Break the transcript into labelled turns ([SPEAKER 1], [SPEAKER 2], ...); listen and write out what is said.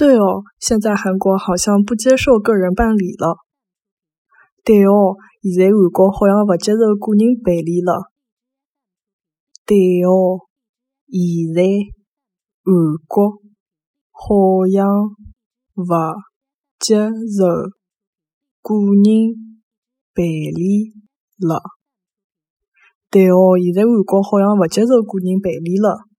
[SPEAKER 1] 对哦，现在韩国好像不接受个人办理了。
[SPEAKER 2] 对哦，现在韩国好像不接受个人办理了。
[SPEAKER 1] 对哦，现在韩国好像不接受个人办理了。
[SPEAKER 2] 对哦，现在韩国好像不接受个人办理了。